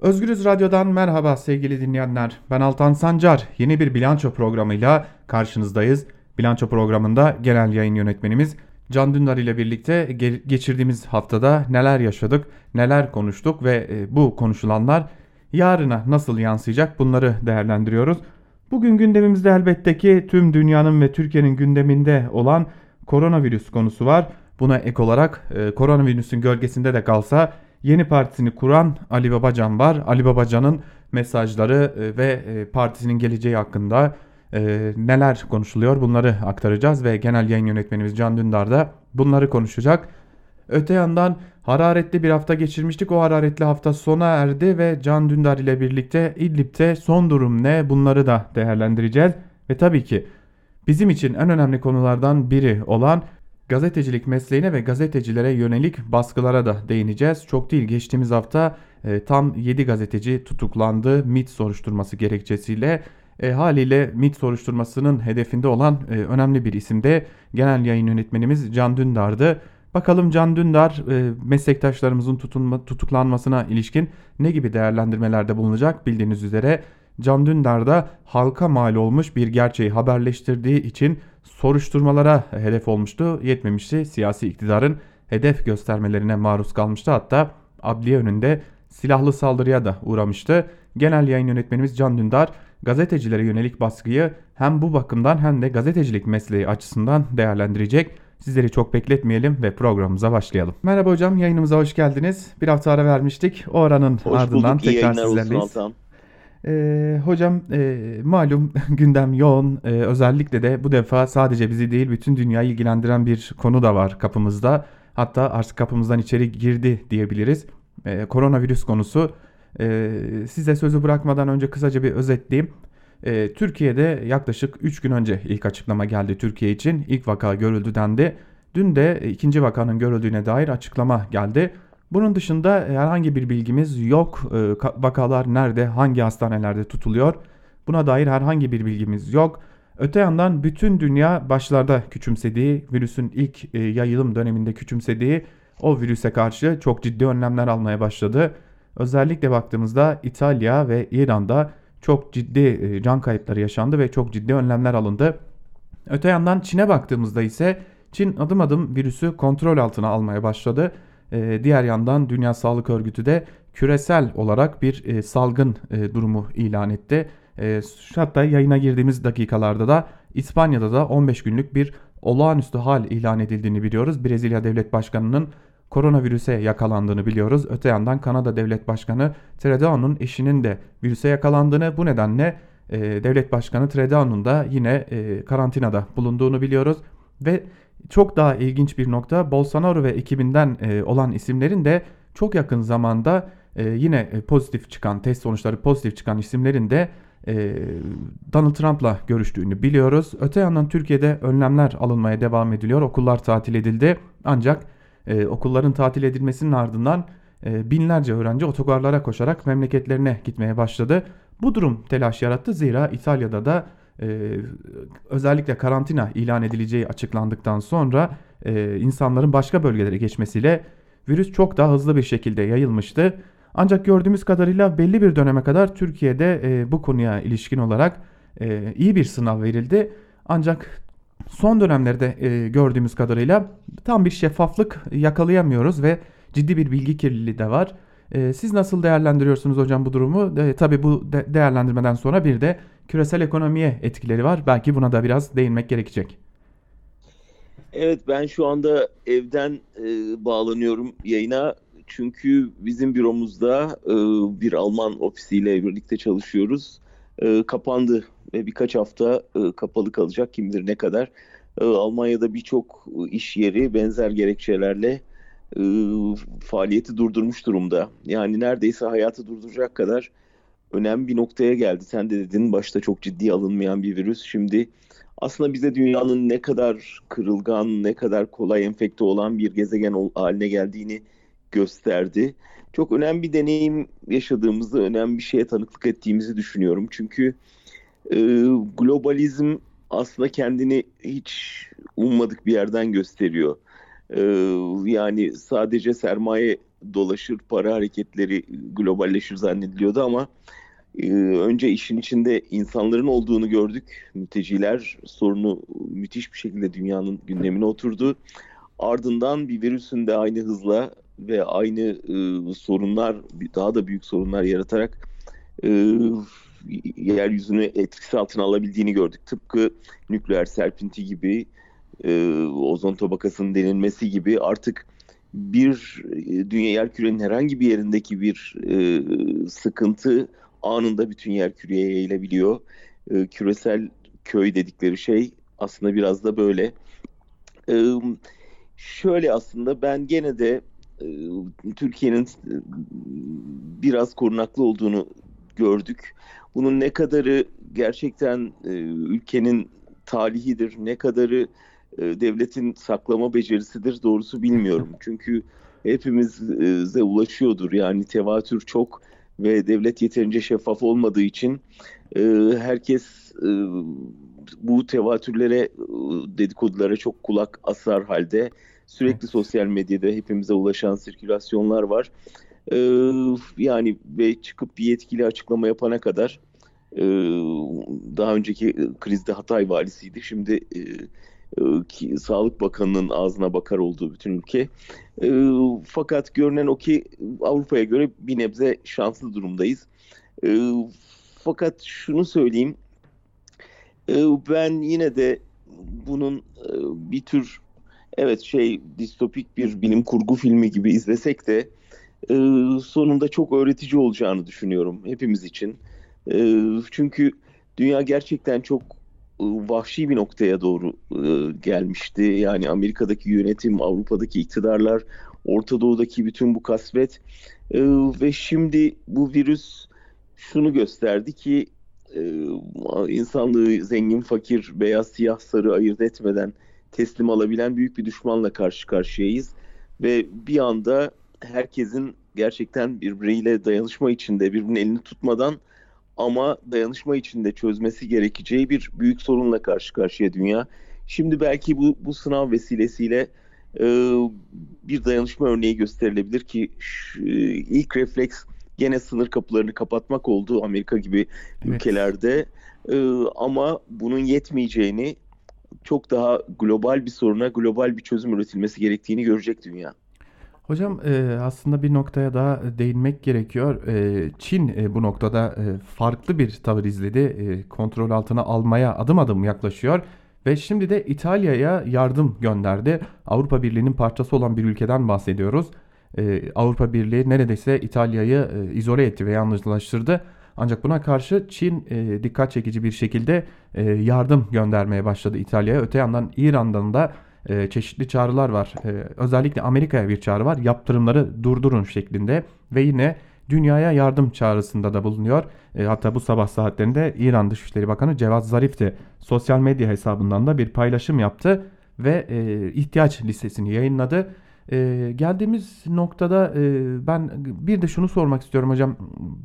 Özgürüz Radyo'dan merhaba sevgili dinleyenler. Ben Altan Sancar. Yeni bir bilanço programıyla karşınızdayız. Bilanço programında genel yayın yönetmenimiz Can Dündar ile birlikte geçirdiğimiz haftada neler yaşadık, neler konuştuk ve e, bu konuşulanlar yarına nasıl yansıyacak bunları değerlendiriyoruz. Bugün gündemimizde elbette ki tüm dünyanın ve Türkiye'nin gündeminde olan koronavirüs konusu var. Buna ek olarak e, koronavirüsün gölgesinde de kalsa yeni partisini kuran Ali Babacan var. Ali Babacan'ın mesajları e, ve e, partisinin geleceği hakkında e, neler konuşuluyor bunları aktaracağız ve genel yayın yönetmenimiz Can Dündar da bunları konuşacak. Öte yandan hararetli bir hafta geçirmiştik. O hararetli hafta sona erdi ve Can Dündar ile birlikte İdlib'te son durum ne bunları da değerlendireceğiz. Ve tabii ki bizim için en önemli konulardan biri olan gazetecilik mesleğine ve gazetecilere yönelik baskılara da değineceğiz. Çok değil geçtiğimiz hafta e, tam 7 gazeteci tutuklandı MIT soruşturması gerekçesiyle. E, haliyle MIT soruşturmasının hedefinde olan e, önemli bir isim de genel yayın yönetmenimiz Can Dündar'dı. Bakalım Can Dündar e, meslektaşlarımızın tutunma, tutuklanmasına ilişkin ne gibi değerlendirmelerde bulunacak bildiğiniz üzere Can Dündar da halka mal olmuş bir gerçeği haberleştirdiği için soruşturmalara hedef olmuştu. Yetmemişti siyasi iktidarın hedef göstermelerine maruz kalmıştı. Hatta adliye önünde silahlı saldırıya da uğramıştı. Genel yayın yönetmenimiz Can Dündar gazetecilere yönelik baskıyı hem bu bakımdan hem de gazetecilik mesleği açısından değerlendirecek. Sizleri çok bekletmeyelim ve programımıza başlayalım. Merhaba hocam yayınımıza hoş geldiniz. Bir hafta ara vermiştik. O aranın hoş ardından bulduk. tekrar sizlerleyiz. Ee, hocam e, malum gündem yoğun. Ee, özellikle de bu defa sadece bizi değil bütün dünyayı ilgilendiren bir konu da var kapımızda. Hatta artık kapımızdan içeri girdi diyebiliriz. Ee, koronavirüs konusu. Ee, size sözü bırakmadan önce kısaca bir özetleyeyim. Ee, Türkiye'de yaklaşık 3 gün önce ilk açıklama geldi Türkiye için. İlk vaka görüldü dendi. Dün de ikinci vakanın görüldüğüne dair açıklama geldi. Bunun dışında herhangi bir bilgimiz yok. Ee, vakalar nerede, hangi hastanelerde tutuluyor? Buna dair herhangi bir bilgimiz yok. Öte yandan bütün dünya başlarda küçümsediği, virüsün ilk e, yayılım döneminde küçümsediği o virüse karşı çok ciddi önlemler almaya başladı. Özellikle baktığımızda İtalya ve İran'da çok ciddi e, can kayıpları yaşandı ve çok ciddi önlemler alındı. Öte yandan Çin'e baktığımızda ise Çin adım adım virüsü kontrol altına almaya başladı. Ee, diğer yandan Dünya Sağlık Örgütü de küresel olarak bir e, salgın e, durumu ilan etti. E, hatta yayına girdiğimiz dakikalarda da İspanya'da da 15 günlük bir olağanüstü hal ilan edildiğini biliyoruz. Brezilya Devlet Başkanı'nın koronavirüse yakalandığını biliyoruz. Öte yandan Kanada Devlet Başkanı Trudeau'nun eşinin de virüse yakalandığını bu nedenle e, Devlet Başkanı Trudeau'nun da yine e, karantinada bulunduğunu biliyoruz. Ve çok daha ilginç bir nokta Bolsonaro ve ekibinden e, olan isimlerin de çok yakın zamanda e, yine e, pozitif çıkan test sonuçları pozitif çıkan isimlerin de Donald Trump'la görüştüğünü biliyoruz. Öte yandan Türkiye'de önlemler alınmaya devam ediliyor. Okullar tatil edildi. Ancak okulların tatil edilmesinin ardından binlerce öğrenci otogarlara koşarak memleketlerine gitmeye başladı. Bu durum telaş yarattı zira İtalya'da da e, özellikle karantina ilan edileceği açıklandıktan sonra e, insanların başka bölgelere geçmesiyle virüs çok daha hızlı bir şekilde yayılmıştı. Ancak gördüğümüz kadarıyla belli bir döneme kadar Türkiye'de e, bu konuya ilişkin olarak e, iyi bir sınav verildi. Ancak son dönemlerde e, gördüğümüz kadarıyla tam bir şeffaflık yakalayamıyoruz ve ciddi bir bilgi kirliliği de var. E, siz nasıl değerlendiriyorsunuz hocam bu durumu? E, tabii bu de değerlendirmeden sonra bir de küresel ekonomiye etkileri var. Belki buna da biraz değinmek gerekecek. Evet ben şu anda evden e, bağlanıyorum yayına. Çünkü bizim büromuzda e, bir Alman ofisiyle birlikte çalışıyoruz. E, kapandı ve birkaç hafta e, kapalı kalacak kim bilir ne kadar. E, Almanya'da birçok iş yeri benzer gerekçelerle e, faaliyeti durdurmuş durumda. Yani neredeyse hayatı durduracak kadar önemli bir noktaya geldi. Sen de dedin başta çok ciddi alınmayan bir virüs. Şimdi aslında bize dünyanın ne kadar kırılgan, ne kadar kolay enfekte olan bir gezegen haline geldiğini gösterdi. Çok önemli bir deneyim yaşadığımızda önemli bir şeye tanıklık ettiğimizi düşünüyorum. Çünkü e, globalizm aslında kendini hiç ummadık bir yerden gösteriyor. E, yani sadece sermaye dolaşır, para hareketleri globalleşir zannediliyordu ama önce işin içinde insanların olduğunu gördük. Mülteciler sorunu müthiş bir şekilde dünyanın gündemine oturdu. Ardından bir virüsün de aynı hızla ve aynı e, sorunlar, daha da büyük sorunlar yaratarak e, yeryüzünü etkisi altına alabildiğini gördük. Tıpkı nükleer serpinti gibi, e, ozon tabakasının denilmesi gibi artık bir dünya yer kürenin herhangi bir yerindeki bir e, sıkıntı anında bütün yer küreye yayılabiliyor. E, küresel köy dedikleri şey aslında biraz da böyle. E, şöyle aslında ben gene de e, Türkiye'nin e, biraz korunaklı olduğunu gördük. Bunun ne kadarı gerçekten e, ülkenin talihidir, ne kadarı e, devletin saklama becerisidir doğrusu bilmiyorum. Çünkü hepimize ulaşıyordur. Yani tevatür çok ve devlet yeterince şeffaf olmadığı için e, herkes e, bu tevatürlere, e, dedikodulara çok kulak asar halde sürekli sosyal medyada hepimize ulaşan sirkülasyonlar var. E, yani ve çıkıp bir yetkili açıklama yapana kadar e, daha önceki krizde Hatay valisiydi. Şimdi e, e, ki, Sağlık Bakanı'nın ağzına bakar olduğu bütün ülke. E, fakat görünen o ki Avrupa'ya göre bir nebze şanslı durumdayız. E, fakat şunu söyleyeyim, e, ben yine de bunun e, bir tür evet şey distopik bir bilim kurgu filmi gibi izlesek de e, sonunda çok öğretici olacağını düşünüyorum hepimiz için. E, çünkü dünya gerçekten çok vahşi bir noktaya doğru e, gelmişti. Yani Amerika'daki yönetim, Avrupa'daki iktidarlar, Orta Doğu'daki bütün bu kasvet e, ve şimdi bu virüs şunu gösterdi ki insanlığı zengin, fakir, beyaz, siyah, sarı ayırt etmeden teslim alabilen büyük bir düşmanla karşı karşıyayız. Ve bir anda herkesin gerçekten birbiriyle dayanışma içinde, birbirinin elini tutmadan ama dayanışma içinde çözmesi gerekeceği bir büyük sorunla karşı karşıya dünya. Şimdi belki bu, bu sınav vesilesiyle e, bir dayanışma örneği gösterilebilir ki şu, ilk refleks gene sınır kapılarını kapatmak oldu Amerika gibi evet. ülkelerde. E, ama bunun yetmeyeceğini çok daha global bir soruna global bir çözüm üretilmesi gerektiğini görecek dünya. Hocam e, aslında bir noktaya daha değinmek gerekiyor. E, Çin e, bu noktada e, farklı bir tavır izledi. E, kontrol altına almaya adım adım yaklaşıyor. Ve şimdi de İtalya'ya yardım gönderdi. Avrupa Birliği'nin parçası olan bir ülkeden bahsediyoruz. E, Avrupa Birliği neredeyse İtalya'yı e, izole etti ve yalnızlaştırdı. Ancak buna karşı Çin e, dikkat çekici bir şekilde e, yardım göndermeye başladı İtalya'ya. Öte yandan İran'dan da e, çeşitli çağrılar var. E, özellikle Amerika'ya bir çağrı var. Yaptırımları durdurun şeklinde ve yine dünyaya yardım çağrısında da bulunuyor. E, hatta bu sabah saatlerinde İran Dışişleri Bakanı Cevat Zarif de sosyal medya hesabından da bir paylaşım yaptı ve e, ihtiyaç listesini yayınladı. E, geldiğimiz noktada e, ben bir de şunu sormak istiyorum hocam.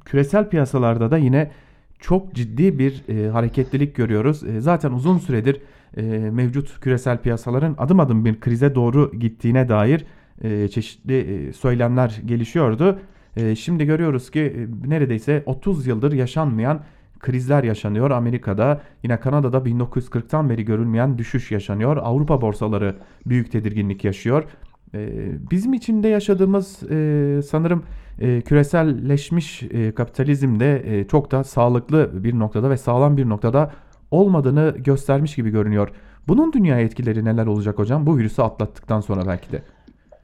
Küresel piyasalarda da yine çok ciddi bir e, hareketlilik görüyoruz. E, zaten uzun süredir e, mevcut küresel piyasaların adım adım bir krize doğru gittiğine dair e, çeşitli e, söylemler gelişiyordu. E, şimdi görüyoruz ki e, neredeyse 30 yıldır yaşanmayan krizler yaşanıyor. Amerika'da yine Kanada'da 1940'tan beri görülmeyen düşüş yaşanıyor. Avrupa borsaları büyük tedirginlik yaşıyor. E, bizim içinde yaşadığımız e, sanırım e, küreselleşmiş kapitalizmde çok da sağlıklı bir noktada ve sağlam bir noktada olmadığını göstermiş gibi görünüyor. Bunun dünya etkileri neler olacak hocam? Bu virüsü atlattıktan sonra belki de.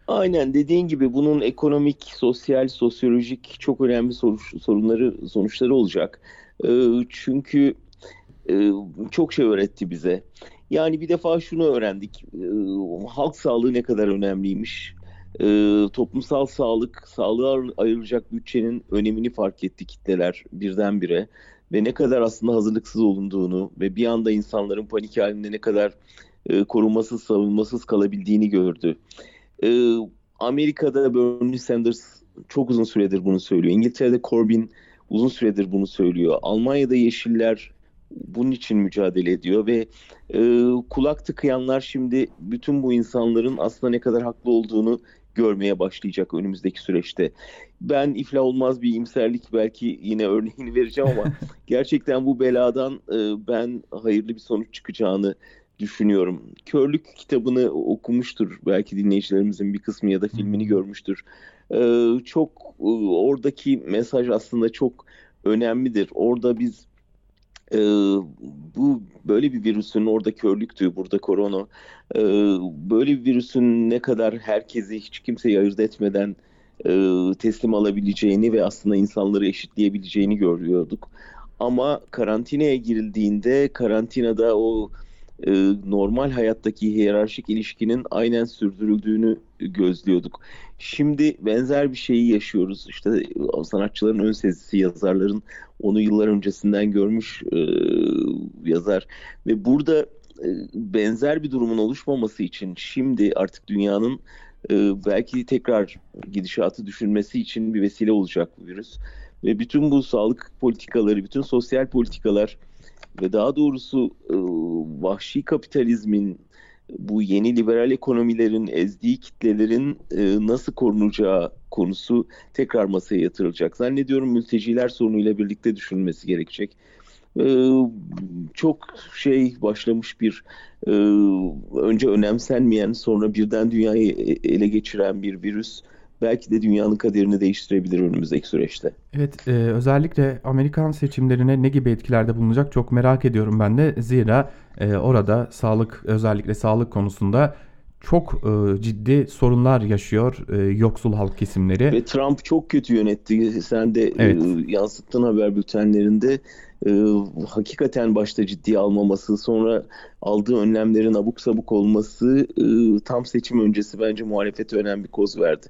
Aynen dediğin gibi bunun ekonomik, sosyal, sosyolojik çok önemli sorunları, sonuçları olacak. Ee, çünkü e, çok şey öğretti bize. Yani bir defa şunu öğrendik. Ee, halk sağlığı ne kadar önemliymiş. Ee, toplumsal sağlık, sağlığa ayrılacak bütçenin önemini fark etti kitleler birdenbire ve ne kadar aslında hazırlıksız olunduğunu ve bir anda insanların panik halinde ne kadar e, korunmasız, savunmasız kalabildiğini gördü. E, Amerika'da Bernie Sanders çok uzun süredir bunu söylüyor. İngiltere'de Corbyn uzun süredir bunu söylüyor. Almanya'da Yeşiller bunun için mücadele ediyor ve e, kulak tıkayanlar şimdi bütün bu insanların aslında ne kadar haklı olduğunu görmeye başlayacak önümüzdeki süreçte. Ben iflah olmaz bir iyimserlik belki yine örneğini vereceğim ama gerçekten bu beladan e, ben hayırlı bir sonuç çıkacağını düşünüyorum. Körlük kitabını okumuştur belki dinleyicilerimizin bir kısmı ya da filmini görmüştür. E, çok e, oradaki mesaj aslında çok önemlidir. Orada biz e, bu böyle bir virüsün orada körlüktü, burada korona. E, böyle bir virüsün ne kadar herkesi hiç kimseyi ayırt etmeden e, teslim alabileceğini ve aslında insanları eşitleyebileceğini görüyorduk. Ama karantinaya girildiğinde karantinada o e, normal hayattaki hiyerarşik ilişkinin aynen sürdürüldüğünü gözlüyorduk. Şimdi benzer bir şeyi yaşıyoruz. İşte sanatçıların ön sezisi, yazarların onu yıllar öncesinden görmüş e, yazar ve burada e, benzer bir durumun oluşmaması için şimdi artık dünyanın e, belki tekrar gidişatı düşünmesi için bir vesile olacak bu virüs. Ve bütün bu sağlık politikaları, bütün sosyal politikalar ve daha doğrusu e, vahşi kapitalizmin bu yeni liberal ekonomilerin ezdiği kitlelerin e, nasıl korunacağı konusu tekrar masaya yatırılacak. Zannediyorum mülteciler sorunuyla birlikte düşünülmesi gerekecek. E, çok şey başlamış bir önce önemsenmeyen sonra birden dünyayı ele geçiren bir virüs belki de dünyanın kaderini değiştirebilir önümüzdeki süreçte. Evet, e, özellikle Amerikan seçimlerine ne gibi etkilerde bulunacak çok merak ediyorum ben de. Zira e, orada sağlık özellikle sağlık konusunda çok e, ciddi sorunlar yaşıyor e, yoksul halk kesimleri. Ve Trump çok kötü yönetti. Sen de e, evet. e, yansıttın haber bültenlerinde. E, hakikaten başta ciddiye almaması, sonra aldığı önlemlerin abuk sabuk olması e, tam seçim öncesi bence muhalefete önemli bir koz verdi.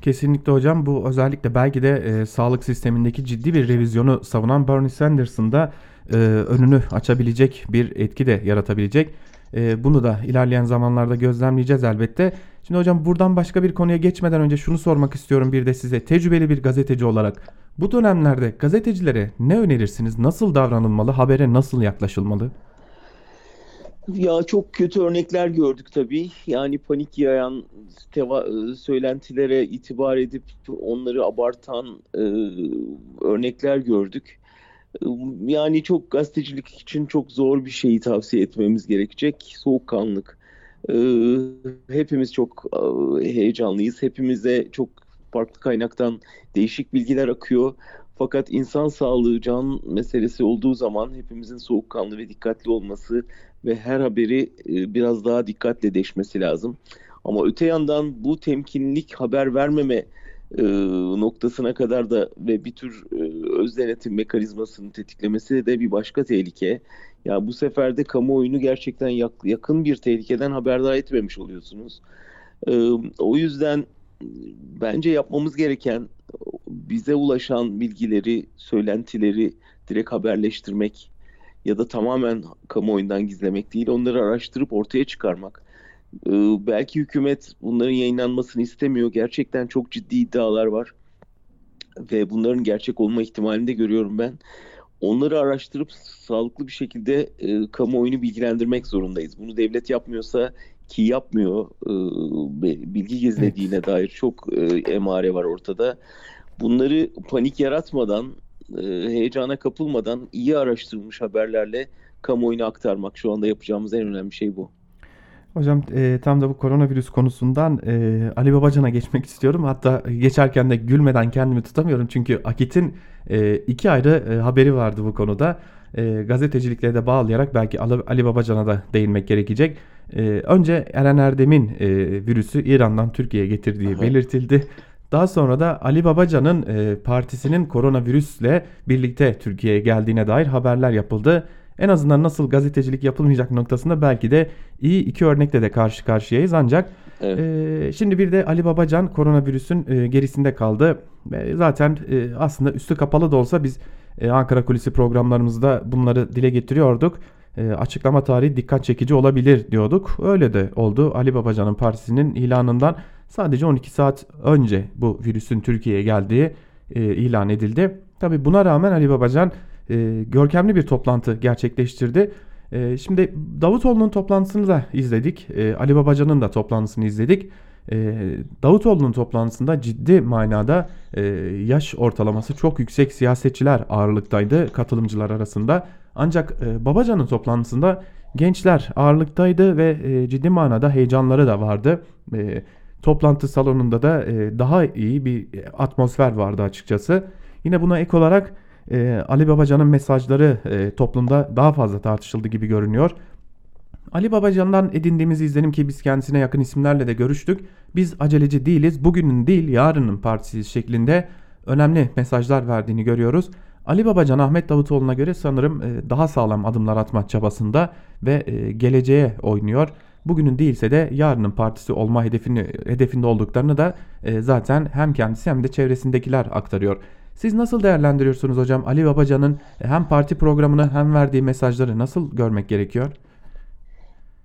Kesinlikle hocam bu özellikle belki de e, sağlık sistemindeki ciddi bir revizyonu savunan Bernie Sanders'ın da e, önünü açabilecek bir etki de yaratabilecek. E, bunu da ilerleyen zamanlarda gözlemleyeceğiz elbette. Şimdi hocam buradan başka bir konuya geçmeden önce şunu sormak istiyorum bir de size tecrübeli bir gazeteci olarak. Bu dönemlerde gazetecilere ne önerirsiniz? Nasıl davranılmalı? Habere nasıl yaklaşılmalı? Ya çok kötü örnekler gördük tabii. Yani panik yayan teva, e, söylentilere itibar edip onları abartan e, örnekler gördük. E, yani çok gazetecilik için çok zor bir şeyi tavsiye etmemiz gerekecek. Soğukkanlık. E, hepimiz çok e, heyecanlıyız. Hepimize çok farklı kaynaktan değişik bilgiler akıyor. Fakat insan sağlığı can meselesi olduğu zaman hepimizin soğukkanlı ve dikkatli olması ve her haberi e, biraz daha dikkatle deşmesi lazım. Ama öte yandan bu temkinlik haber vermeme e, noktasına kadar da ve bir tür e, öz denetim mekanizmasını tetiklemesi de bir başka tehlike. Ya yani bu sefer de kamuoyunu gerçekten yakın bir tehlikeden haberdar etmemiş oluyorsunuz. o yüzden bence yapmamız gereken bize ulaşan bilgileri, söylentileri direkt haberleştirmek ya da tamamen kamuoyundan gizlemek değil, onları araştırıp ortaya çıkarmak. Ee, belki hükümet bunların yayınlanmasını istemiyor. Gerçekten çok ciddi iddialar var. Ve bunların gerçek olma ihtimalini de görüyorum ben. Onları araştırıp sağlıklı bir şekilde e, kamuoyunu bilgilendirmek zorundayız. Bunu devlet yapmıyorsa ki yapmıyor e, bilgi gizlediğine dair çok e, emare var ortada. Bunları panik yaratmadan e, heyecana kapılmadan iyi araştırılmış haberlerle kamuoyuna aktarmak şu anda yapacağımız en önemli şey bu. Hocam e, tam da bu koronavirüs konusundan e, Ali Babacan'a geçmek istiyorum. Hatta geçerken de gülmeden kendimi tutamıyorum. Çünkü Akit'in e, iki ayrı e, haberi vardı bu konuda. E, gazetecilikle de bağlayarak belki Ali Babacan'a da değinmek gerekecek. E, önce Eren Erdem'in e, virüsü İran'dan Türkiye'ye getirdiği Aha. belirtildi. Daha sonra da Ali Babacan'ın e, partisinin koronavirüsle birlikte Türkiye'ye geldiğine dair haberler yapıldı. En azından nasıl gazetecilik yapılmayacak noktasında belki de iyi iki örnekle de karşı karşıyayız ancak evet. e, şimdi bir de Ali Babacan koronavirüsün e, gerisinde kaldı. E, zaten e, aslında üstü kapalı da olsa biz e, Ankara Kulisi programlarımızda bunları dile getiriyorduk. E, açıklama tarihi dikkat çekici olabilir diyorduk. Öyle de oldu. Ali Babacan'ın partisinin ilanından sadece 12 saat önce bu virüsün Türkiye'ye geldiği e, ilan edildi. Tabi buna rağmen Ali Babacan e, görkemli bir toplantı gerçekleştirdi. E, şimdi Davutoğlu'nun toplantısını da izledik. E, Ali Babacan'ın da toplantısını izledik. E, Davutoğlu'nun toplantısında ciddi manada e, yaş ortalaması çok yüksek siyasetçiler ağırlıktaydı katılımcılar arasında. Ancak e, Babacan'ın toplantısında gençler ağırlıktaydı ve ciddi manada heyecanları da vardı. E, toplantı salonunda da e, daha iyi bir atmosfer vardı açıkçası. Yine buna ek olarak e, Ali Babacan'ın mesajları e, toplumda daha fazla tartışıldı gibi görünüyor. Ali Babacan'dan edindiğimiz izlenim ki biz kendisine yakın isimlerle de görüştük. Biz aceleci değiliz, bugünün değil yarının partisi şeklinde önemli mesajlar verdiğini görüyoruz. Ali Babacan Ahmet Davutoğlu'na göre sanırım e, daha sağlam adımlar atma çabasında ve e, geleceğe oynuyor. Bugünün değilse de yarının partisi olma hedefini, hedefinde olduklarını da e, zaten hem kendisi hem de çevresindekiler aktarıyor. Siz nasıl değerlendiriyorsunuz hocam Ali Babacan'ın hem parti programını hem verdiği mesajları nasıl görmek gerekiyor?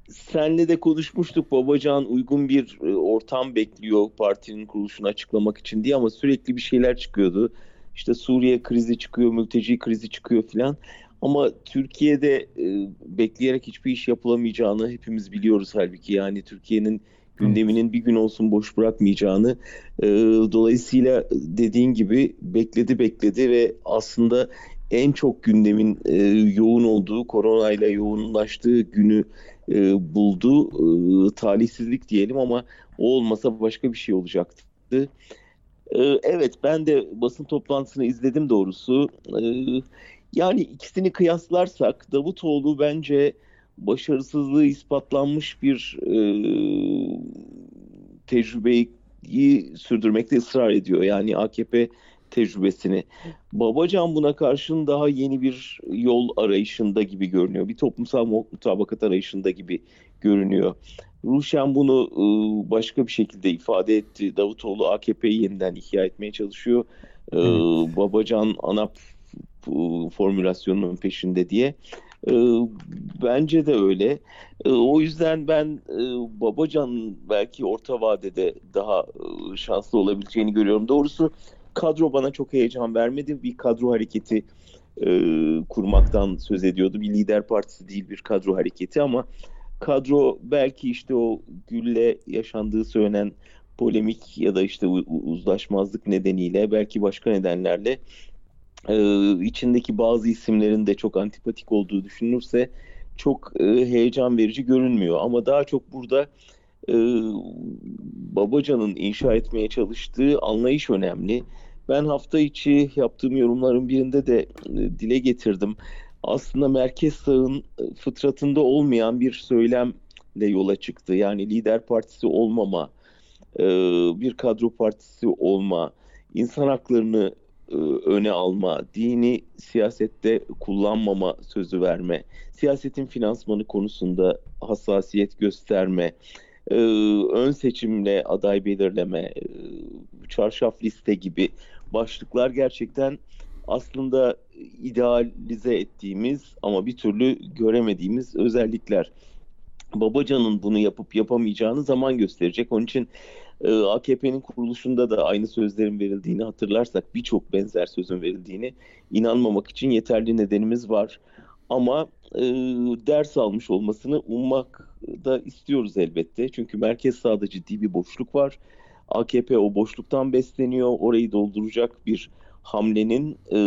Senle de konuşmuştuk Babacan uygun bir ortam bekliyor partinin kuruluşunu açıklamak için diye ama sürekli bir şeyler çıkıyordu. İşte Suriye krizi çıkıyor, mülteci krizi çıkıyor filan. Ama Türkiye'de e, bekleyerek hiçbir iş yapılamayacağını hepimiz biliyoruz halbuki. Yani Türkiye'nin gündeminin bir gün olsun boş bırakmayacağını. E, dolayısıyla dediğin gibi bekledi bekledi ve aslında en çok gündemin e, yoğun olduğu, koronayla yoğunlaştığı günü e, buldu. E, talihsizlik diyelim ama o olmasa başka bir şey olacaktı. Ee, evet ben de basın toplantısını izledim doğrusu. Ee, yani ikisini kıyaslarsak Davutoğlu bence başarısızlığı ispatlanmış bir e, tecrübeyi sürdürmekte ısrar ediyor. Yani AKP tecrübesini. Babacan buna karşın daha yeni bir yol arayışında gibi görünüyor. Bir toplumsal mutabakat arayışında gibi görünüyor. Ruşen bunu e, başka bir şekilde ifade etti. Davutoğlu AKP'yi yeniden ihya etmeye çalışıyor. E, evet. Babacan ANAP formülasyonunun peşinde diye. E, bence de öyle. O yüzden ben Babacan belki orta vadede daha şanslı olabileceğini görüyorum. Doğrusu kadro bana çok heyecan vermedi. Bir kadro hareketi kurmaktan söz ediyordu. Bir lider partisi değil bir kadro hareketi ama kadro belki işte o Gül'le yaşandığı söylenen polemik ya da işte uzlaşmazlık nedeniyle belki başka nedenlerle e, içindeki bazı isimlerin de çok antipatik olduğu düşünülürse çok e, heyecan verici görünmüyor. Ama daha çok burada e, Babacan'ın inşa etmeye çalıştığı anlayış önemli. Ben hafta içi yaptığım yorumların birinde de e, dile getirdim aslında merkez sağın e, fıtratında olmayan bir söylemle yola çıktı. Yani lider partisi olmama, e, bir kadro partisi olma, insan haklarını öne alma, dini siyasette kullanmama sözü verme, siyasetin finansmanı konusunda hassasiyet gösterme, ön seçimle aday belirleme, çarşaf liste gibi başlıklar gerçekten aslında idealize ettiğimiz ama bir türlü göremediğimiz özellikler. Babacan'ın bunu yapıp yapamayacağını zaman gösterecek. Onun için e, AKP'nin kuruluşunda da aynı sözlerin verildiğini hatırlarsak birçok benzer sözün verildiğini inanmamak için yeterli nedenimiz var. Ama e, ders almış olmasını ummak da istiyoruz elbette. Çünkü merkez sağda ciddi bir boşluk var. AKP o boşluktan besleniyor. Orayı dolduracak bir hamlenin e,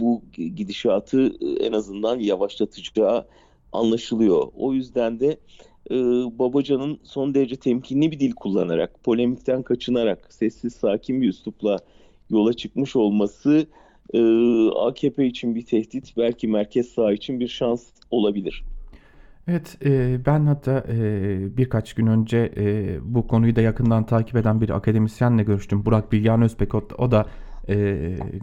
bu gidişatı en azından yavaşlatacağı anlaşılıyor. O yüzden de e, Babacan'ın son derece temkinli bir dil kullanarak, polemikten kaçınarak, sessiz sakin bir üslupla yola çıkmış olması e, AKP için bir tehdit, belki merkez sağ için bir şans olabilir. Evet, e, ben hatta e, birkaç gün önce e, bu konuyu da yakından takip eden bir akademisyenle görüştüm. Burak Bilgehan Özbek, o, o da e,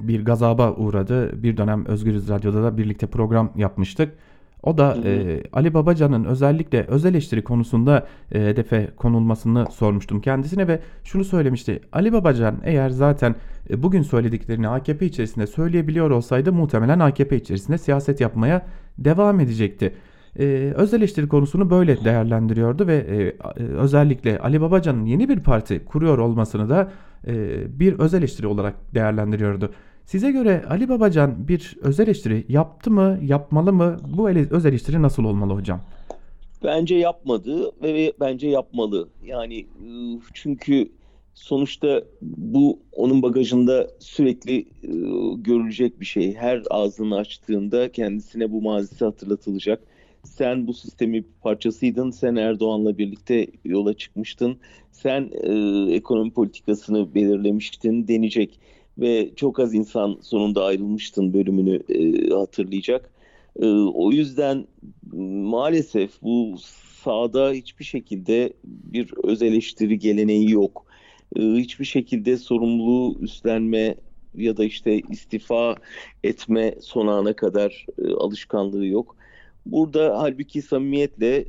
bir gazaba uğradı. Bir dönem Özgürüz Radyo'da da birlikte program yapmıştık. O da hı hı. E, Ali Babacan'ın özellikle öz eleştiri konusunda e, hedefe konulmasını sormuştum kendisine ve şunu söylemişti. Ali Babacan eğer zaten e, bugün söylediklerini AKP içerisinde söyleyebiliyor olsaydı muhtemelen AKP içerisinde siyaset yapmaya devam edecekti. Ee, öz eleştiri konusunu böyle değerlendiriyordu ve e, e, özellikle Ali Babacan'ın yeni bir parti kuruyor olmasını da e, bir öz eleştiri olarak değerlendiriyordu. Size göre Ali Babacan bir öz eleştiri yaptı mı, yapmalı mı? Bu öz eleştiri nasıl olmalı hocam? Bence yapmadı ve bence yapmalı. Yani çünkü sonuçta bu onun bagajında sürekli görülecek bir şey. Her ağzını açtığında kendisine bu mazisi hatırlatılacak. Sen bu sistemin parçasıydın, sen Erdoğan'la birlikte yola çıkmıştın, sen e, ekonomi politikasını belirlemiştin denecek ve çok az insan sonunda ayrılmıştın bölümünü e, hatırlayacak. E, o yüzden maalesef bu sahada hiçbir şekilde bir öz eleştiri geleneği yok. E, hiçbir şekilde sorumluluğu üstlenme ya da işte istifa etme son ana kadar e, alışkanlığı yok. Burada halbuki samimiyetle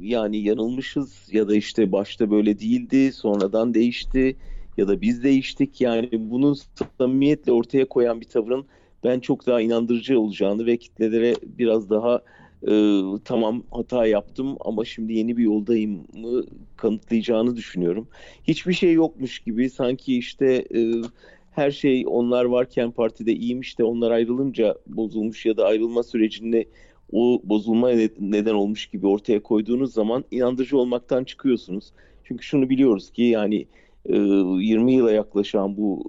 yani yanılmışız ya da işte başta böyle değildi sonradan değişti ya da biz değiştik. Yani bunu samimiyetle ortaya koyan bir tavırın ben çok daha inandırıcı olacağını ve kitlelere biraz daha e, tamam hata yaptım ama şimdi yeni bir yoldayım mı kanıtlayacağını düşünüyorum. Hiçbir şey yokmuş gibi sanki işte e, her şey onlar varken partide iyiymiş de onlar ayrılınca bozulmuş ya da ayrılma sürecinde o bozulma neden olmuş gibi ortaya koyduğunuz zaman inandırıcı olmaktan çıkıyorsunuz. Çünkü şunu biliyoruz ki yani 20 yıla yaklaşan bu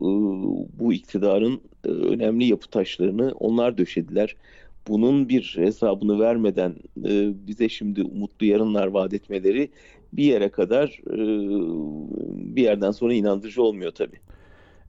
bu iktidarın önemli yapı taşlarını onlar döşediler. Bunun bir hesabını vermeden bize şimdi umutlu yarınlar vaat etmeleri bir yere kadar bir yerden sonra inandırıcı olmuyor tabii.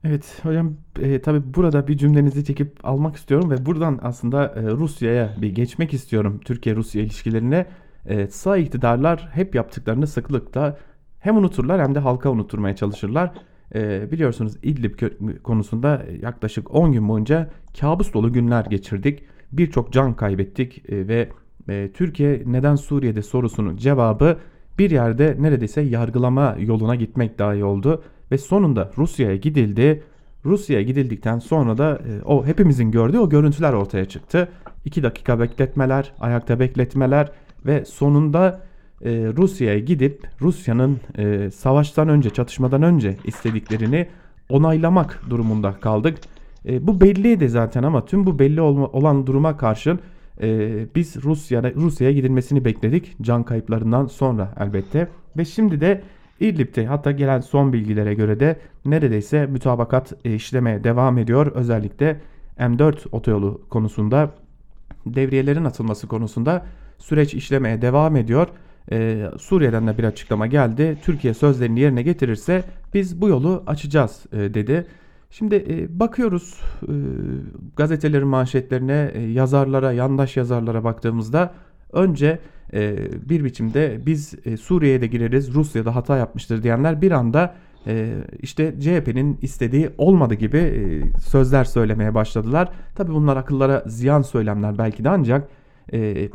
Evet hocam e, tabii burada bir cümlenizi çekip almak istiyorum ve buradan aslında e, Rusya'ya bir geçmek istiyorum. Türkiye-Rusya ilişkilerine e, sağ iktidarlar hep yaptıklarını sıklıkta hem unuturlar hem de halka unutturmaya çalışırlar. E, biliyorsunuz İdlib konusunda yaklaşık 10 gün boyunca kabus dolu günler geçirdik. Birçok can kaybettik e, ve e, Türkiye neden Suriye'de sorusunun cevabı bir yerde neredeyse yargılama yoluna gitmek dahi oldu ve sonunda Rusya'ya gidildi. Rusya'ya gidildikten sonra da e, o hepimizin gördüğü o görüntüler ortaya çıktı. 2 dakika bekletmeler, ayakta bekletmeler ve sonunda e, Rusya'ya gidip Rusya'nın e, savaştan önce, çatışmadan önce istediklerini onaylamak durumunda kaldık. E, bu belliydi zaten ama tüm bu belli olan duruma karşın e, biz Rusya'ya Rusya'ya gidilmesini bekledik can kayıplarından sonra elbette ve şimdi de İdlib'de hatta gelen son bilgilere göre de neredeyse mütabakat e, işlemeye devam ediyor. Özellikle M4 otoyolu konusunda devriyelerin atılması konusunda süreç işlemeye devam ediyor. Ee, Suriye'den de bir açıklama geldi. Türkiye sözlerini yerine getirirse biz bu yolu açacağız e, dedi. Şimdi e, bakıyoruz e, gazetelerin manşetlerine, e, yazarlara, yandaş yazarlara baktığımızda önce e, bir biçimde biz e, Suriye'ye de gireriz Rusya'da hata yapmıştır diyenler bir anda e, işte CHP'nin istediği olmadı gibi e, sözler söylemeye başladılar. Tabi bunlar akıllara ziyan söylemler belki de ancak e,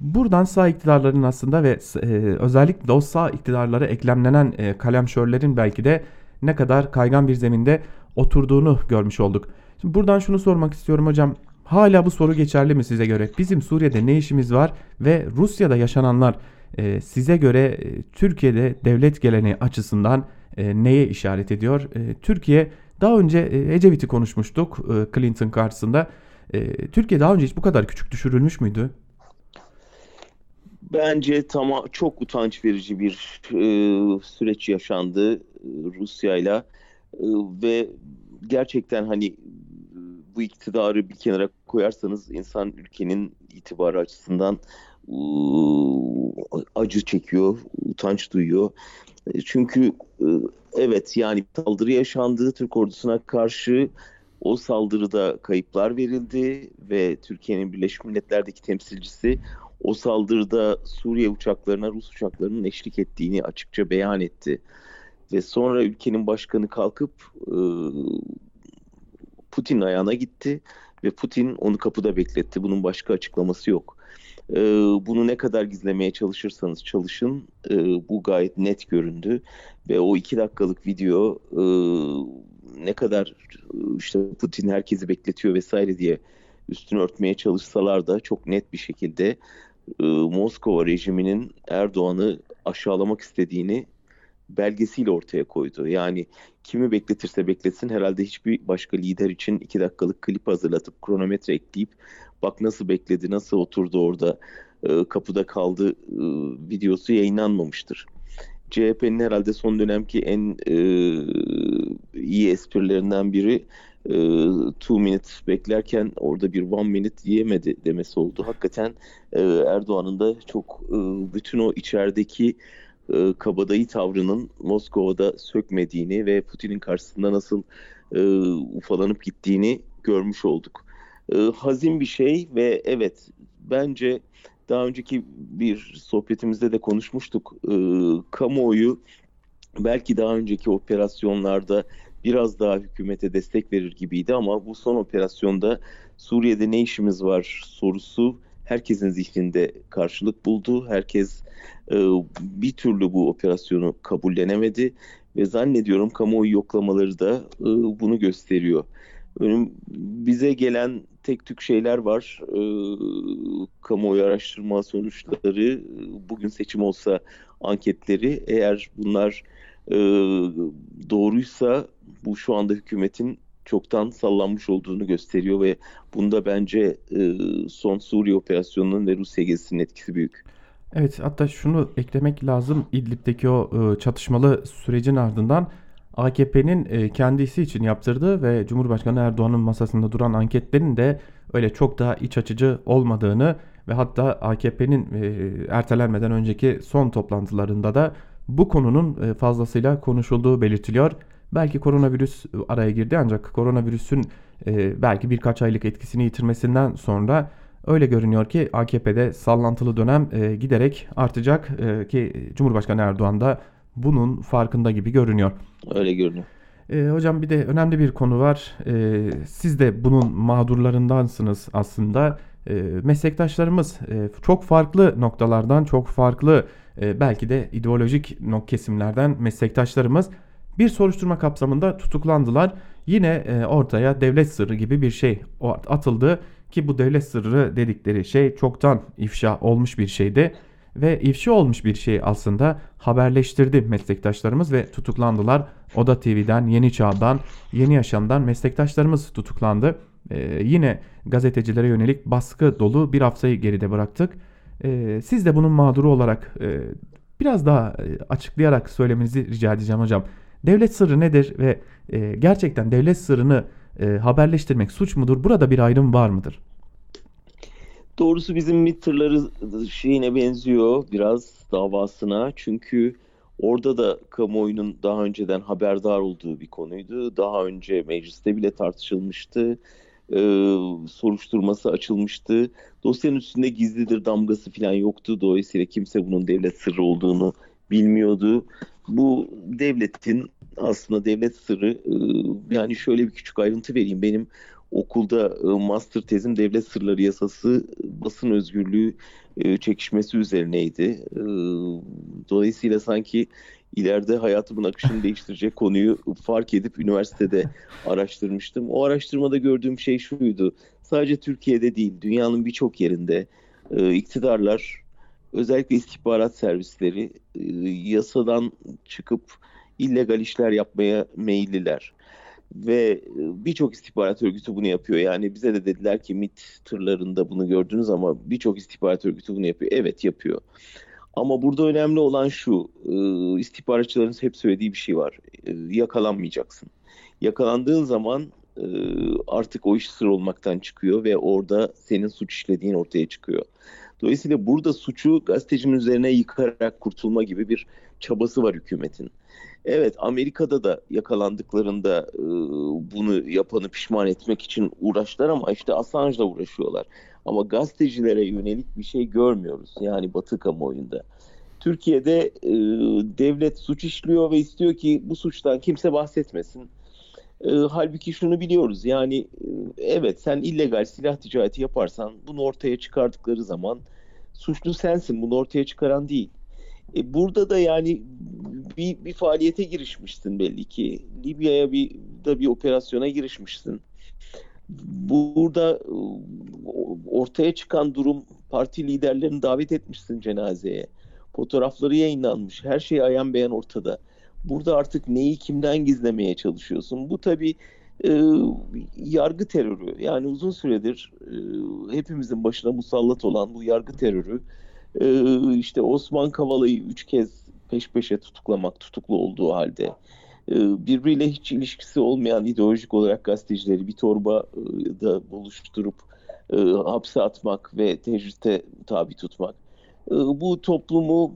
buradan sağ iktidarların aslında ve e, özellikle o sağ iktidarlara eklemlenen e, kalemşörlerin belki de ne kadar kaygan bir zeminde oturduğunu görmüş olduk. Şimdi buradan şunu sormak istiyorum hocam. Hala bu soru geçerli mi size göre? Bizim Suriye'de ne işimiz var ve Rusya'da yaşananlar e, size göre e, Türkiye'de devlet geleneği açısından e, neye işaret ediyor? E, Türkiye daha önce e, Ecevit'i konuşmuştuk e, Clinton karşısında. E, Türkiye daha önce hiç bu kadar küçük düşürülmüş müydü? Bence tamam çok utanç verici bir e, süreç yaşandı e, Rusya'yla e, ve gerçekten hani bu iktidarı bir kenara koyarsanız insan ülkenin itibarı açısından acı çekiyor, utanç duyuyor. E, çünkü e, evet yani saldırı yaşandığı Türk ordusuna karşı o saldırıda kayıplar verildi ve Türkiye'nin Birleşmiş Milletler'deki temsilcisi o saldırıda Suriye uçaklarına Rus uçaklarının eşlik ettiğini açıkça beyan etti. Ve sonra ülkenin başkanı kalkıp e, Putin ayağına gitti ve Putin onu kapıda bekletti. Bunun başka açıklaması yok. E, bunu ne kadar gizlemeye çalışırsanız çalışın e, bu gayet net göründü ve o iki dakikalık video e, ne kadar işte Putin herkesi bekletiyor vesaire diye üstünü örtmeye çalışsalar da çok net bir şekilde e, Moskova rejiminin Erdoğan'ı aşağılamak istediğini belgesiyle ortaya koydu. Yani kimi bekletirse bekletsin herhalde hiçbir başka lider için iki dakikalık klip hazırlatıp kronometre ekleyip bak nasıl bekledi, nasıl oturdu orada, e, kapıda kaldı e, videosu yayınlanmamıştır. CHP'nin herhalde son dönemki en e, iyi esprilerinden biri e, two minutes beklerken orada bir one minute yiyemedi demesi oldu. Hakikaten e, Erdoğan'ın da çok e, bütün o içerideki e, kabadayı tavrının Moskova'da sökmediğini ve Putin'in karşısında nasıl e, ufalanıp gittiğini görmüş olduk. E, hazin bir şey ve evet bence daha önceki bir sohbetimizde de konuşmuştuk. E, kamuoyu belki daha önceki operasyonlarda biraz daha hükümete destek verir gibiydi ama bu son operasyonda Suriye'de ne işimiz var sorusu herkesin zihninde karşılık buldu. Herkes e, bir türlü bu operasyonu kabullenemedi ve zannediyorum kamuoyu yoklamaları da e, bunu gösteriyor. Bize gelen tek tük şeyler var. E, kamuoyu araştırma sonuçları, bugün seçim olsa anketleri eğer bunlar e, doğruysa bu şu anda hükümetin çoktan sallanmış olduğunu gösteriyor ve bunda bence e, son Suriye operasyonunun ve Rusya gezisinin etkisi büyük. Evet hatta şunu eklemek lazım İdlib'deki o e, çatışmalı sürecin ardından AKP'nin e, kendisi için yaptırdığı ve Cumhurbaşkanı Erdoğan'ın masasında duran anketlerin de öyle çok daha iç açıcı olmadığını ve hatta AKP'nin e, ertelenmeden önceki son toplantılarında da bu konunun e, fazlasıyla konuşulduğu belirtiliyor. Belki koronavirüs araya girdi ancak koronavirüsün belki birkaç aylık etkisini yitirmesinden sonra öyle görünüyor ki AKP'de sallantılı dönem giderek artacak ki Cumhurbaşkanı Erdoğan da bunun farkında gibi görünüyor. Öyle görünüyor. E, hocam bir de önemli bir konu var. E, siz de bunun mağdurlarındansınız aslında. E, meslektaşlarımız e, çok farklı noktalardan, çok farklı e, belki de ideolojik kesimlerden meslektaşlarımız bir soruşturma kapsamında tutuklandılar. Yine e, ortaya devlet sırrı gibi bir şey atıldı ki bu devlet sırrı dedikleri şey çoktan ifşa olmuş bir şeydi ve ifşa olmuş bir şey aslında haberleştirdi meslektaşlarımız ve tutuklandılar. Oda TV'den, Yeni Çağ'dan, Yeni Yaşam'dan meslektaşlarımız tutuklandı. Ee, yine gazetecilere yönelik baskı dolu bir haftayı geride bıraktık. Ee, siz de bunun mağduru olarak e, biraz daha e, açıklayarak söylemenizi rica edeceğim hocam. Devlet sırrı nedir ve e, gerçekten devlet sırrını e, haberleştirmek suç mudur? Burada bir ayrım var mıdır? Doğrusu bizim MİT tırları şeyine benziyor biraz davasına. Çünkü orada da kamuoyunun daha önceden haberdar olduğu bir konuydu. Daha önce mecliste bile tartışılmıştı. Ee, soruşturması açılmıştı. Dosyanın üstünde gizlidir damgası falan yoktu. Dolayısıyla kimse bunun devlet sırrı olduğunu bilmiyordu. Bu devletin aslında devlet sırrı e, yani şöyle bir küçük ayrıntı vereyim. Benim okulda e, master tezim devlet sırları yasası basın özgürlüğü e, çekişmesi üzerineydi. Dolayısıyla sanki ileride hayatımın akışını değiştirecek konuyu fark edip üniversitede araştırmıştım. O araştırmada gördüğüm şey şuydu. Sadece Türkiye'de değil, dünyanın birçok yerinde iktidarlar özellikle istihbarat servisleri yasadan çıkıp illegal işler yapmaya meyilliler. Ve e, birçok istihbarat örgütü bunu yapıyor. Yani bize de dediler ki MIT tırlarında bunu gördünüz ama birçok istihbarat örgütü bunu yapıyor. Evet yapıyor. Ama burada önemli olan şu, e, istihbaratçıların hep söylediği bir şey var. E, yakalanmayacaksın. Yakalandığın zaman artık o iş sır olmaktan çıkıyor ve orada senin suç işlediğin ortaya çıkıyor. Dolayısıyla burada suçu gazetecinin üzerine yıkarak kurtulma gibi bir çabası var hükümetin. Evet Amerika'da da yakalandıklarında e, bunu yapanı pişman etmek için uğraştılar ama işte Assange'la uğraşıyorlar. Ama gazetecilere yönelik bir şey görmüyoruz yani Batı kamuoyunda. Türkiye'de e, devlet suç işliyor ve istiyor ki bu suçtan kimse bahsetmesin. E, halbuki şunu biliyoruz yani e, evet sen illegal silah ticareti yaparsan bunu ortaya çıkardıkları zaman suçlu sensin bunu ortaya çıkaran değil. E, burada da yani bir, bir faaliyete girişmişsin belli ki. Libya'ya bir da bir operasyona girişmişsin. Burada e, ortaya çıkan durum parti liderlerini davet etmişsin cenazeye. Fotoğrafları yayınlanmış. Her şey ayan beyan ortada. Burada artık neyi kimden gizlemeye çalışıyorsun? Bu tabii e, yargı terörü. Yani uzun süredir e, hepimizin başına musallat olan bu yargı terörü. E, işte Osman Kavala'yı üç kez peş peşe tutuklamak, tutuklu olduğu halde e, birbiriyle hiç ilişkisi olmayan ideolojik olarak gazetecileri bir torba e, da buluşturup e, hapse atmak ve tecriste tabi tutmak. Bu toplumu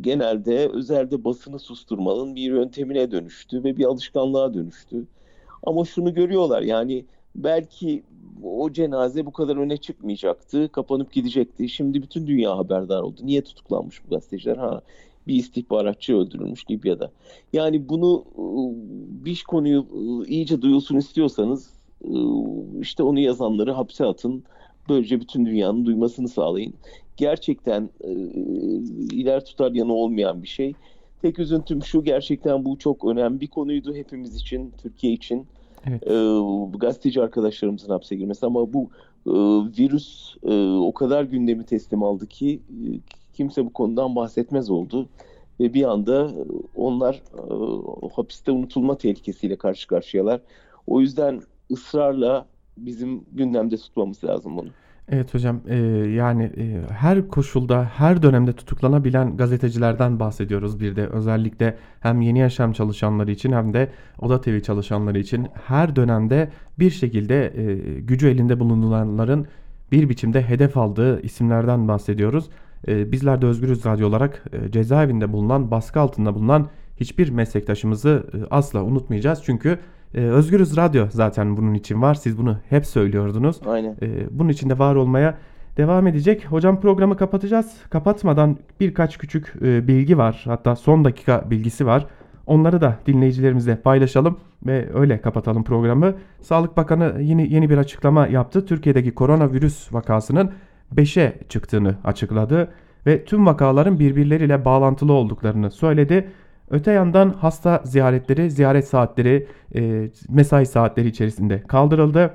genelde özelde basını susturmanın bir yöntemine dönüştü ve bir alışkanlığa dönüştü. Ama şunu görüyorlar yani belki o cenaze bu kadar öne çıkmayacaktı, kapanıp gidecekti. Şimdi bütün dünya haberdar oldu. Niye tutuklanmış bu gazeteciler? Ha bir istihbaratçı öldürülmüş Libya'da. Yani bunu bir konuyu iyice duyulsun istiyorsanız işte onu yazanları hapse atın. Böylece bütün dünyanın duymasını sağlayın. Gerçekten iler tutar yanı olmayan bir şey. Tek üzüntüm şu gerçekten bu çok önemli bir konuydu hepimiz için, Türkiye için. Evet. E, gazeteci arkadaşlarımızın hapse girmesi ama bu e, virüs e, o kadar gündemi teslim aldı ki e, kimse bu konudan bahsetmez oldu. Ve bir anda onlar e, hapiste unutulma tehlikesiyle karşı karşıyalar. O yüzden ısrarla bizim gündemde tutmamız lazım bunu. Evet hocam e, yani e, her koşulda her dönemde tutuklanabilen gazetecilerden bahsediyoruz bir de özellikle hem Yeni Yaşam çalışanları için hem de Oda TV çalışanları için her dönemde bir şekilde e, gücü elinde bulunanların bir biçimde hedef aldığı isimlerden bahsediyoruz. E, bizler de Özgürüz Radyo olarak e, cezaevinde bulunan baskı altında bulunan hiçbir meslektaşımızı e, asla unutmayacağız çünkü ee, Özgürüz Radyo zaten bunun için var. Siz bunu hep söylüyordunuz. Aynen. Ee, bunun için de var olmaya devam edecek. Hocam programı kapatacağız. Kapatmadan birkaç küçük e, bilgi var. Hatta son dakika bilgisi var. Onları da dinleyicilerimizle paylaşalım ve öyle kapatalım programı. Sağlık Bakanı yeni yeni bir açıklama yaptı. Türkiye'deki koronavirüs vakasının 5'e çıktığını açıkladı ve tüm vakaların birbirleriyle bağlantılı olduklarını söyledi. Öte yandan hasta ziyaretleri, ziyaret saatleri, e, mesai saatleri içerisinde kaldırıldı.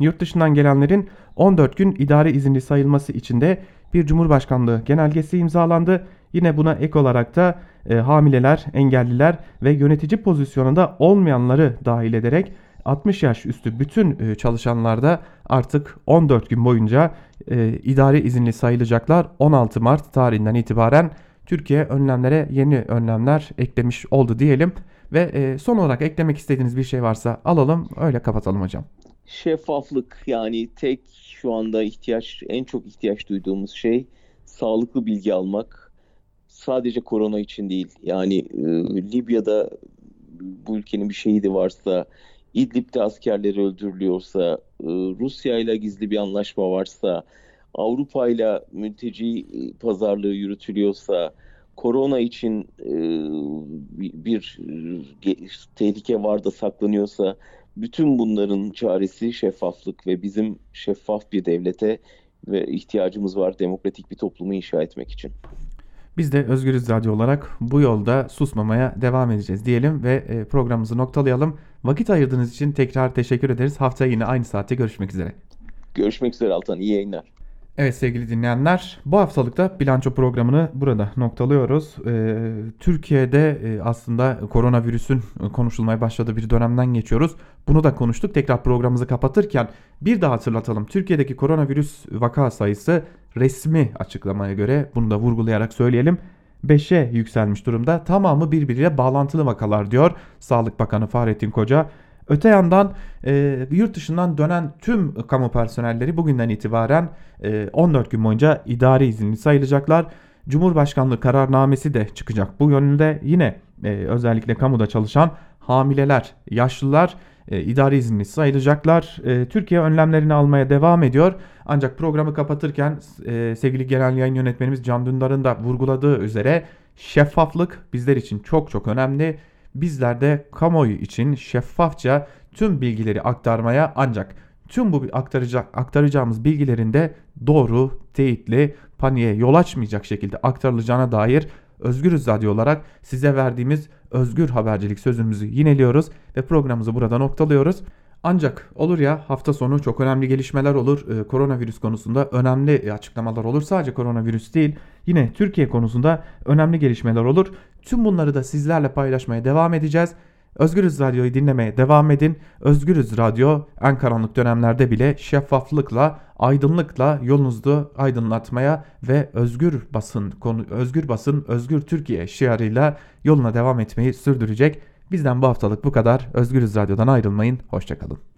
Yurt dışından gelenlerin 14 gün idari izinli sayılması için de bir Cumhurbaşkanlığı genelgesi imzalandı. Yine buna ek olarak da e, hamileler, engelliler ve yönetici pozisyonunda olmayanları dahil ederek 60 yaş üstü bütün e, çalışanlarda artık 14 gün boyunca e, idari izinli sayılacaklar. 16 Mart tarihinden itibaren Türkiye önlemlere yeni önlemler eklemiş oldu diyelim. Ve e, son olarak eklemek istediğiniz bir şey varsa alalım öyle kapatalım hocam. Şeffaflık yani tek şu anda ihtiyaç en çok ihtiyaç duyduğumuz şey sağlıklı bilgi almak. Sadece korona için değil yani e, Libya'da bu ülkenin bir şehidi varsa İdlib'de askerleri öldürülüyorsa, e, Rusya ile gizli bir anlaşma varsa, Avrupa ile mülteci e, pazarlığı yürütülüyorsa, korona için e, bir tehlike var da saklanıyorsa bütün bunların çaresi şeffaflık ve bizim şeffaf bir devlete ve ihtiyacımız var demokratik bir toplumu inşa etmek için. Biz de Özgürüz Radyo olarak bu yolda susmamaya devam edeceğiz diyelim ve e, programımızı noktalayalım. Vakit ayırdığınız için tekrar teşekkür ederiz. Haftaya yine aynı saatte görüşmek üzere. Görüşmek üzere Altan. İyi yayınlar. Evet sevgili dinleyenler bu haftalıkta bilanço programını burada noktalıyoruz. Ee, Türkiye'de e, aslında koronavirüsün konuşulmaya başladığı bir dönemden geçiyoruz. Bunu da konuştuk. Tekrar programımızı kapatırken bir daha hatırlatalım. Türkiye'deki koronavirüs vaka sayısı resmi açıklamaya göre bunu da vurgulayarak söyleyelim. 5'e yükselmiş durumda. Tamamı birbiriyle bağlantılı vakalar diyor Sağlık Bakanı Fahrettin Koca. Öte yandan e, yurt dışından dönen tüm kamu personelleri bugünden itibaren e, 14 gün boyunca idari izinli sayılacaklar. Cumhurbaşkanlığı kararnamesi de çıkacak. Bu yönünde yine e, özellikle kamuda çalışan hamileler, yaşlılar e, idari izinli sayılacaklar. E, Türkiye önlemlerini almaya devam ediyor. Ancak programı kapatırken e, sevgili genel yayın yönetmenimiz Can Dündar'ın da vurguladığı üzere şeffaflık bizler için çok çok önemli. Bizler de kamuoyu için şeffafça tüm bilgileri aktarmaya ancak tüm bu aktaracak, aktaracağımız bilgilerin de doğru, teyitli, paniğe yol açmayacak şekilde aktarılacağına dair Özgürüz Radyo olarak size verdiğimiz özgür habercilik sözümüzü yineliyoruz ve programımızı burada noktalıyoruz. Ancak olur ya hafta sonu çok önemli gelişmeler olur. Ee, koronavirüs konusunda önemli açıklamalar olur. Sadece koronavirüs değil yine Türkiye konusunda önemli gelişmeler olur. Tüm bunları da sizlerle paylaşmaya devam edeceğiz. Özgürüz Radyo'yu dinlemeye devam edin. Özgürüz Radyo en karanlık dönemlerde bile şeffaflıkla, aydınlıkla yolunuzu aydınlatmaya ve özgür basın, konu, özgür basın, özgür Türkiye şiarıyla yoluna devam etmeyi sürdürecek. Bizden bu haftalık bu kadar. Özgürüz Radyo'dan ayrılmayın. Hoşçakalın.